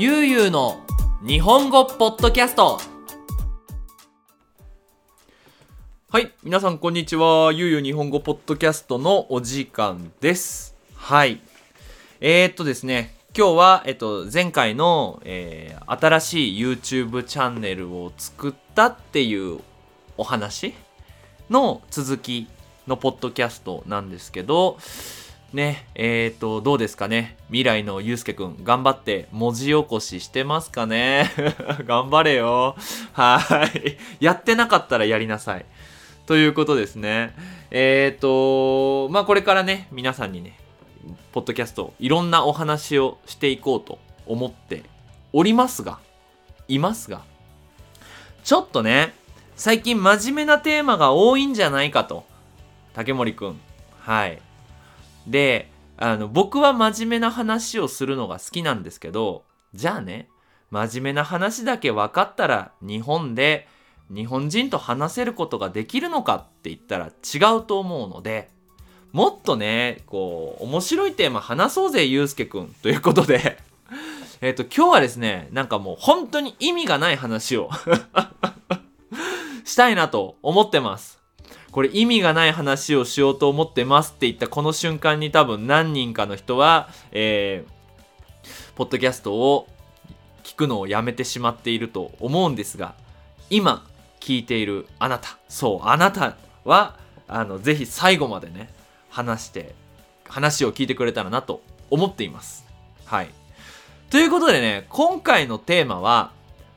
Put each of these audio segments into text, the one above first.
ゆうゆうの日本語ポッドキャスト。はい皆さんこんにちは。ゆうゆう日本語ポッドキャストのお時間です。はい。えー、っとですね今日は、えっと、前回の、えー、新しい YouTube チャンネルを作ったっていうお話の続きのポッドキャストなんですけど、ね、えっ、ー、と、どうですかね？未来のゆうすけくん、頑張って文字起こししてますかね？頑張れよ。はい。やってなかったらやりなさい。ということですね。えっ、ー、と、まあ、これからね、皆さんにね、ポッドキャスト、いろんなお話をしていこうと思っておりますが、いますが、ちょっとね、最近真面目なテーマが多いんじゃないかと。竹森くん。はい。で、あの、僕は真面目な話をするのが好きなんですけど、じゃあね、真面目な話だけ分かったら日本で日本人と話せることができるのかって言ったら違うと思うので、もっとね、こう、面白いテーマ話そうぜ、ゆうすけくん。ということで えっと、今日はですね、なんかもう本当に意味がない話を したいなと思ってます。これ意味がない話をしようと思ってますって言ったこの瞬間に多分何人かの人は、えー、ポッドキャストを聞くのをやめてしまっていると思うんですが、今聞いているあなた、そう、あなたは、あの、ぜひ最後までね、話して、話を聞いてくれたらなと思っています。はい。ということでね、今回のテーマは、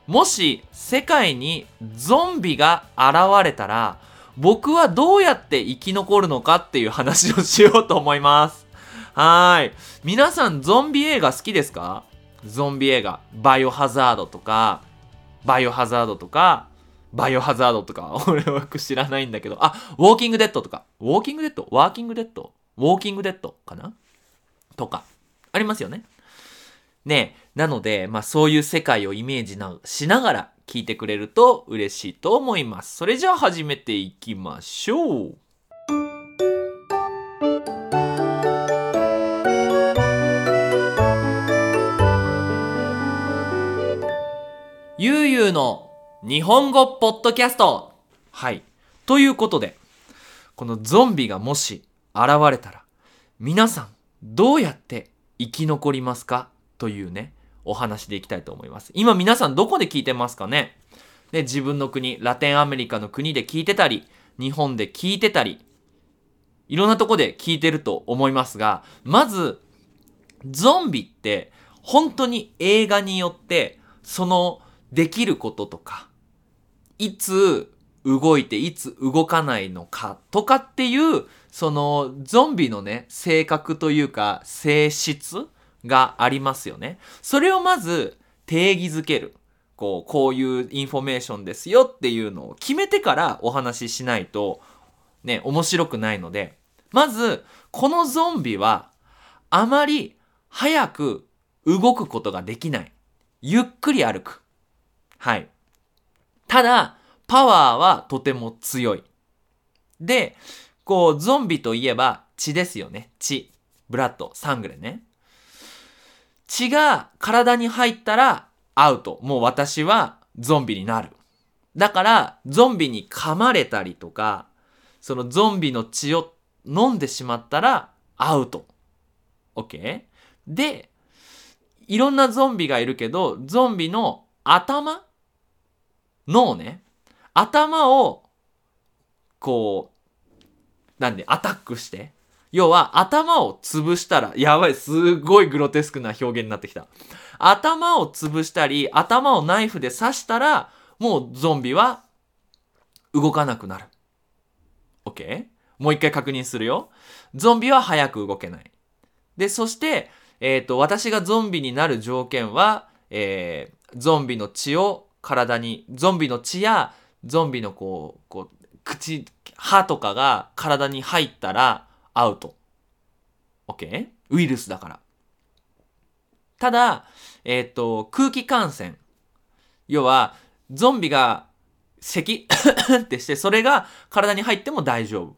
もし世界にゾンビが現れたら、僕はどうやって生き残るのかっていう話をしようと思います。はーい。皆さんゾンビ映画好きですか？ゾンビ映画。バイオハザードとか、バイオハザードとか、バイオハザードとか、俺はよく知らないんだけど、あ、ウォーキングデッドとか、ウォーキングデッド？ワーキングデッド？ウォーキングデッドかな？とか、ありますよね。ねなので、まあそういう世界をイメージなしながら聞いてくれると嬉しいと思います。それじゃあ始めていきましょう。ゆうゆうの日本語ポッドキャストはい。ということで、このゾンビがもし現れたら、皆さんどうやって生き残りますか？というね、お話でいきたいと思います。今皆さんどこで聞いてますかね？で、自分の国、ラテンアメリカの国で聞いてたり、日本で聞いてたり、いろんなとこで聞いてると思いますが、まず、ゾンビって本当に映画によってそのできることとか、いつ動いていつ動かないのかとかっていう、そのゾンビのね、性格というか性質がありますよね。それをまず定義づける。こう、こういうインフォメーションですよっていうのを決めてからお話ししないと、ね、面白くないので、まず、このゾンビは、あまり早く動くことができない。ゆっくり歩く。はい。ただ、パワーはとても強い。で、こう、ゾンビといえば血ですよね。血。ブラッド、サングレね。血が体に入ったらアウト。もう私はゾンビになる。だから、ゾンビに噛まれたりとか、そのゾンビの血を飲んでしまったらアウト。OK? で、いろんなゾンビがいるけど、ゾンビの頭脳ね。頭を、こう、なんで、アタックして、要は頭を潰したら、やばい、すごいグロテスクな表現になってきた。頭を潰したり、頭をナイフで刺したら、もうゾンビは動かなくなる。OK? もう一回確認するよ。ゾンビは早く動けない。で、そして、えっ、ー、と、私がゾンビになる条件は、えー、ゾンビの血を体に、ゾンビの血や、ゾンビのこう、こう、口、歯とかが体に入ったら、アウト。OK? ウイルスだから。ただ、えっ、ー、と、空気感染。要は、ゾンビが咳 ってして、それが体に入っても大丈夫っ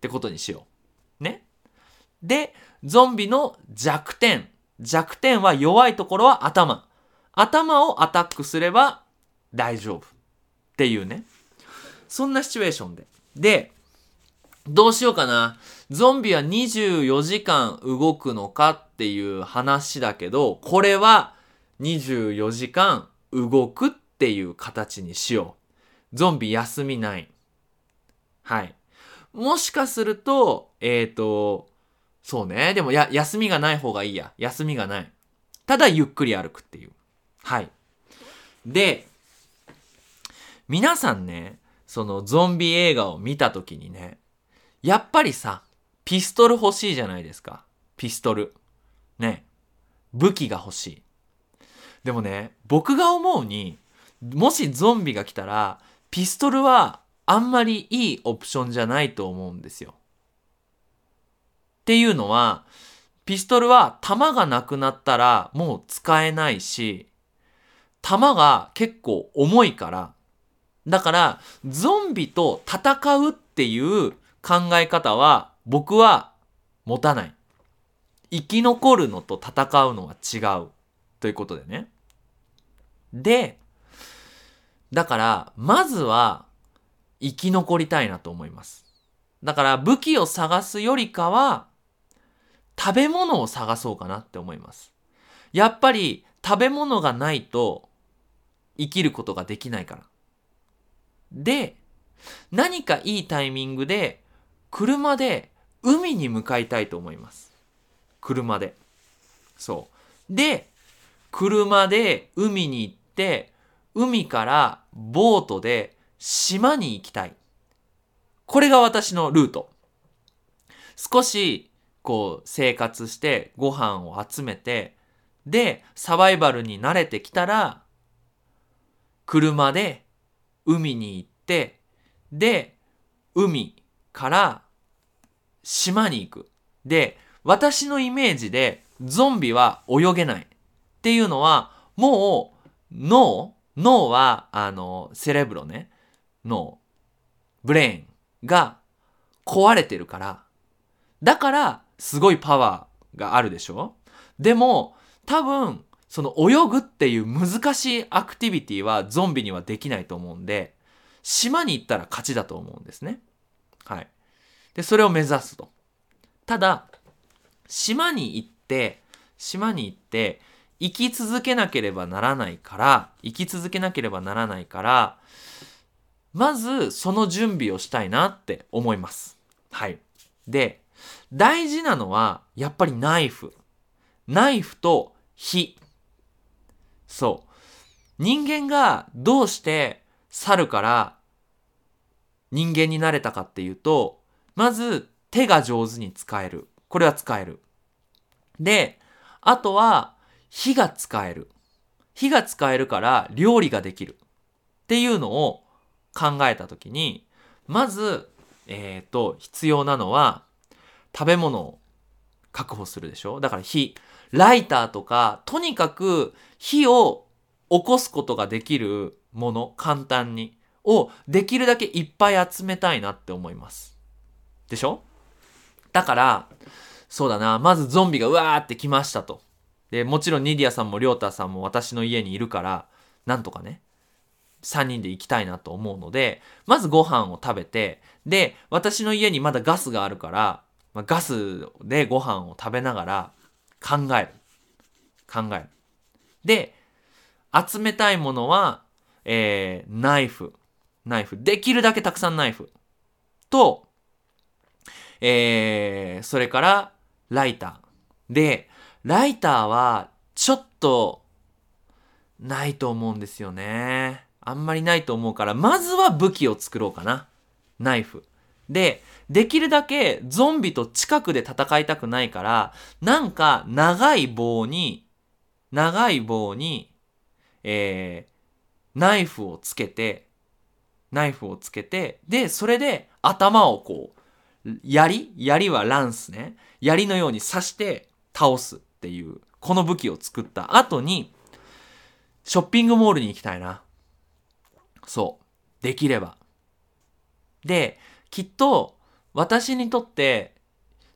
てことにしよう。ね？で、ゾンビの弱点。弱点は弱いところは頭。頭をアタックすれば大丈夫っていうね。そんなシチュエーションで。で、どうしようかな。ゾンビは24時間動くのかっていう話だけど、これは24時間動くっていう形にしよう。ゾンビ休みない。はい。もしかすると、えっ、ー、と、そうね。でも、や、休みがない方がいいや。休みがない。ただ、ゆっくり歩くっていう。はい。で、皆さんね、そのゾンビ映画を見た時にね、やっぱりさ、ピストル欲しいじゃないですか。ピストル。ね。武器が欲しい。でもね、僕が思うに、もしゾンビが来たら、ピストルはあんまりいいオプションじゃないと思うんですよ。っていうのは、ピストルは弾がなくなったらもう使えないし、弾が結構重いから、だからゾンビと戦うっていう考え方は僕は持たない。生き残るのと戦うのは違う。ということでね。で、だから、まずは生き残りたいなと思います。だから武器を探すよりかは、食べ物を探そうかなって思います。やっぱり食べ物がないと生きることができないから。で、何かいいタイミングで車で海に向かいたいと思います。車で。そう。で、車で海に行って、海からボートで島に行きたい。これが私のルート。少し、こう、生活してご飯を集めて、で、サバイバルに慣れてきたら、車で海に行って、で、海から島に行く。で、私のイメージでゾンビは泳げない。っていうのは、もう脳脳は、あの、セレブロね。脳。ブレーンが壊れてるから。だから、すごいパワーがあるでしょ？でも、多分、その泳ぐっていう難しいアクティビティはゾンビにはできないと思うんで、島に行ったら勝ちだと思うんですね。はい。で、それを目指すと。ただ、島に行って、島に行って、生き続けなければならないから、生き続けなければならないから、まずその準備をしたいなって思います。はい。で、大事なのは、やっぱりナイフ。ナイフと火。そう。人間がどうして猿から人間になれたかっていうと、まず手が上手に使える。これは使える。で、あとは火が使える。火が使えるから料理ができる。っていうのを考えたときに、まず、えっ、ー、と、必要なのは食べ物を確保するでしょだから火。ライターとか、とにかく火を起こすことができるもの、簡単に、をできるだけいっぱい集めたいなって思います。でしょ？だから、そうだな、まずゾンビがうわーって来ましたと。で、もちろんニディアさんもリョータさんも私の家にいるから、なんとかね、3人で行きたいなと思うので、まずご飯を食べて、で、私の家にまだガスがあるから、まあ、ガスでご飯を食べながら考える。考える。で、集めたいものは、えー、ナイフ。ナイフ。できるだけたくさんナイフ。と、えー、それから、ライター。で、ライターは、ちょっと、ないと思うんですよね。あんまりないと思うから、まずは武器を作ろうかな。ナイフ。で、できるだけゾンビと近くで戦いたくないから、なんか長い棒に、長い棒に、えー、ナイフをつけて、ナイフをつけて、で、それで頭をこう、槍？槍はランスね。槍のように刺して倒すっていう、この武器を作った後に、ショッピングモールに行きたいな。そう。できれば。で、きっと、私にとって、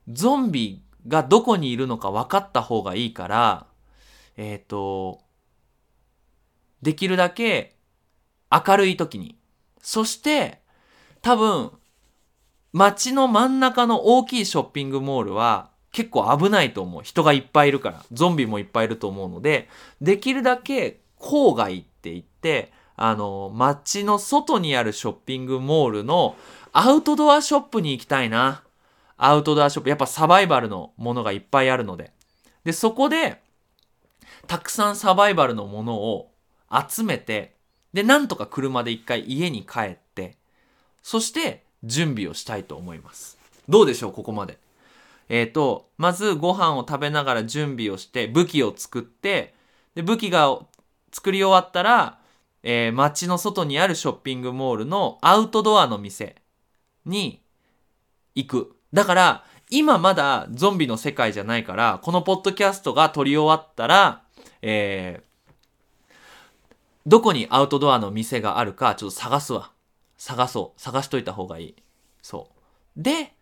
ゾンビがどこにいるのか分かった方がいいから、えっ、ー、と、できるだけ明るい時に。そして、多分、街の真ん中の大きいショッピングモールは結構危ないと思う。人がいっぱいいるから。ゾンビもいっぱいいると思うので、できるだけ郊外って言って、あの、街の外にあるショッピングモールのアウトドアショップに行きたいな。アウトドアショップ。やっぱサバイバルのものがいっぱいあるので。で、そこで、たくさんサバイバルのものを集めて、で、なんとか車で一回家に帰って、そして準備をしたいと思います。どうでしょうここまで。えっ、と、まずご飯を食べながら準備をして、武器を作って、で、武器が作り終わったら、えー街の外にあるショッピングモールのアウトドアの店に行く。だから、今まだゾンビの世界じゃないから、このポッドキャストが撮り終わったら、えーどこにアウトドアの店があるかちょっと探すわ。探そう。探しといた方がいい。そう。で、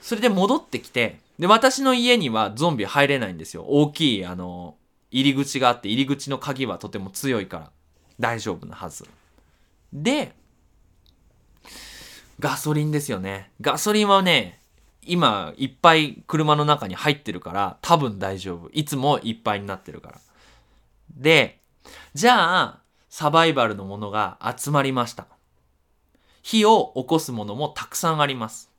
それで戻ってきて、で、私の家にはゾンビ入れないんですよ。大きい、あの、入り口があって、入り口の鍵はとても強いから、大丈夫なはず。で、ガソリンですよね。ガソリンはね、今、いっぱい車の中に入ってるから、多分大丈夫。いつもいっぱいになってるから。で、じゃあ、サバイバルのものが集まりました。火を起こすものもたくさんあります。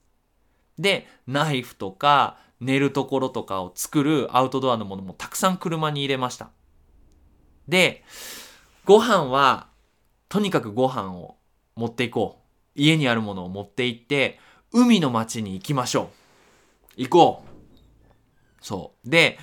で、ナイフとか寝るところとかを作るアウトドアのものもたくさん車に入れました。で、ご飯は、とにかくご飯を持っていこう。家にあるものを持って行って、海の町に行きましょう。行こう。そう。で、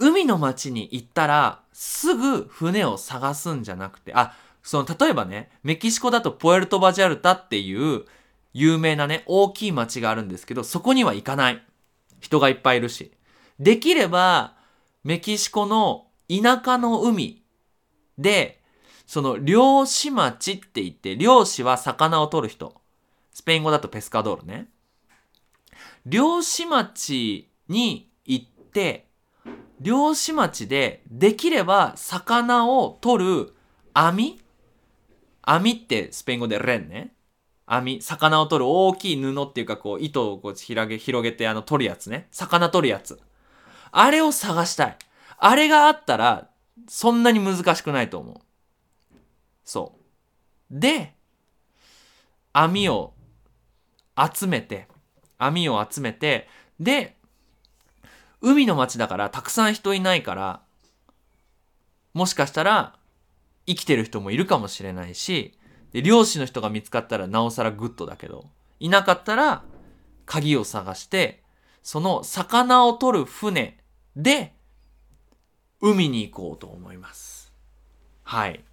海の町に行ったら、すぐ船を探すんじゃなくて、あ、その、例えばね、メキシコだとポエルトバジャルタっていう有名なね、大きい町があるんですけど、そこには行かない。人がいっぱいいるし。できれば、メキシコの田舎の海で、その漁師町って言って、漁師は魚を取る人。スペイン語だとペスカドールね。漁師町に行って、漁師町でできれば魚を取る網？網ってスペイン語でレンね。網、魚を取る大きい布っていうかこう糸をこう広げ、広げてあの取るやつね。魚取るやつ。あれを探したい。あれがあったらそんなに難しくないと思う。そう。で、網を集めて、網を集めて、で、海の町だからたくさん人いないから、もしかしたら生きてる人もいるかもしれないし、で漁師の人が見つかったらなおさらグッドだけど、いなかったら鍵を探して、その魚を取る船で海に行こうと思います。はい。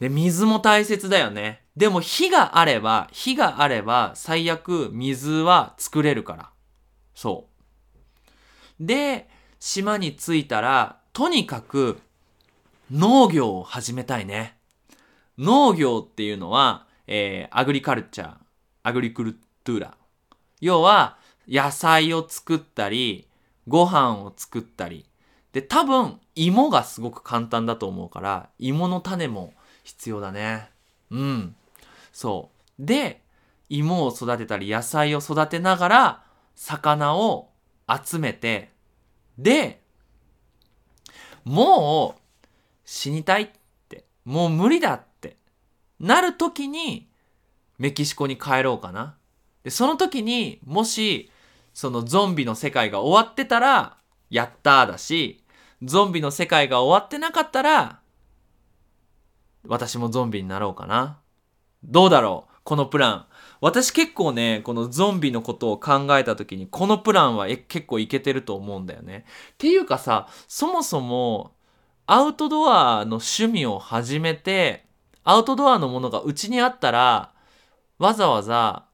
で、水も大切だよね。でも火があれば、火があれば最悪水は作れるから。そう。で、島に着いたら、とにかく農業を始めたいね。農業っていうのは、えーアグリカルチャー、アグリクルトゥーラ。要は、野菜を作ったり、ご飯を作ったり。で、多分、芋がすごく簡単だと思うから、芋の種も必要だね。うん。そう。で、芋を育てたり、野菜を育てながら、魚を集めて、で、もう死にたいって、もう無理だってなる時にメキシコに帰ろうかな。で、その時にもしそのゾンビの世界が終わってたら、やったーだし、ゾンビの世界が終わってなかったら、私もゾンビになろうかな。どうだろう？このプラン。私結構ね、このゾンビのことを考えた時に、このプランは結構いけてると思うんだよね。っていうかさ、そもそも、アウトドアの趣味を始めて、アウトドアのものがうちにあったら、わざわざ、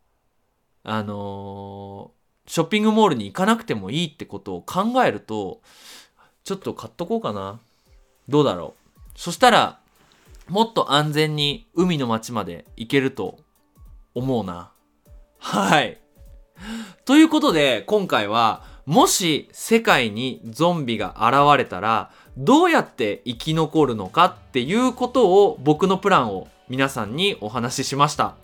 あのーショッピングモールに行かなくてもいいってことを考えると、ちょっと買っとこうかな。どうだろう。そしたら、もっと安全に海の町まで行けると思うな。はい。ということで、今回はもし世界にゾンビが現れたらどうやって生き残るのかっていうことを僕のプランを皆さんにお話ししました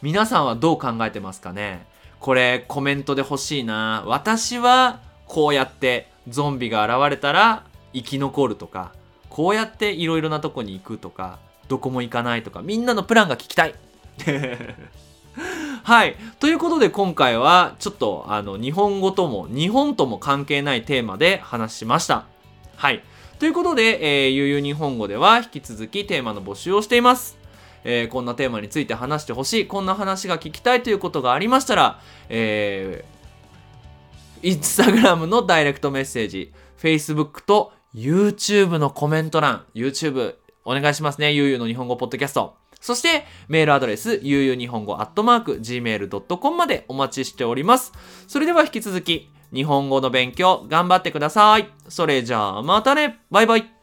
皆さんはどう考えてますかね？これコメントで欲しいな私はこうやってゾンビが現れたら生き残るとかこうやっていろいろなとこに行くとかどこも行かないとかみんなのプランが聞きたいはい。ということで今回はちょっとあの日本語とも日本とも関係ないテーマで話しました。はい。ということで、えー、ゆうゆう日本語では引き続きテーマの募集をしています。えー、こんなテーマについて話してほしい。こんな話が聞きたいということがありましたら、えー、インスタグラムのダイレクトメッセージ Facebook と YouTube のコメント欄。YouTube お願いしますね。ゆうゆうの日本語ポッドキャスト。そして、メールアドレス、ゆうゆう日本語アットマーク、gmail.com までお待ちしております。それでは引き続き、日本語の勉強頑張ってください。それじゃあまたねバイバイ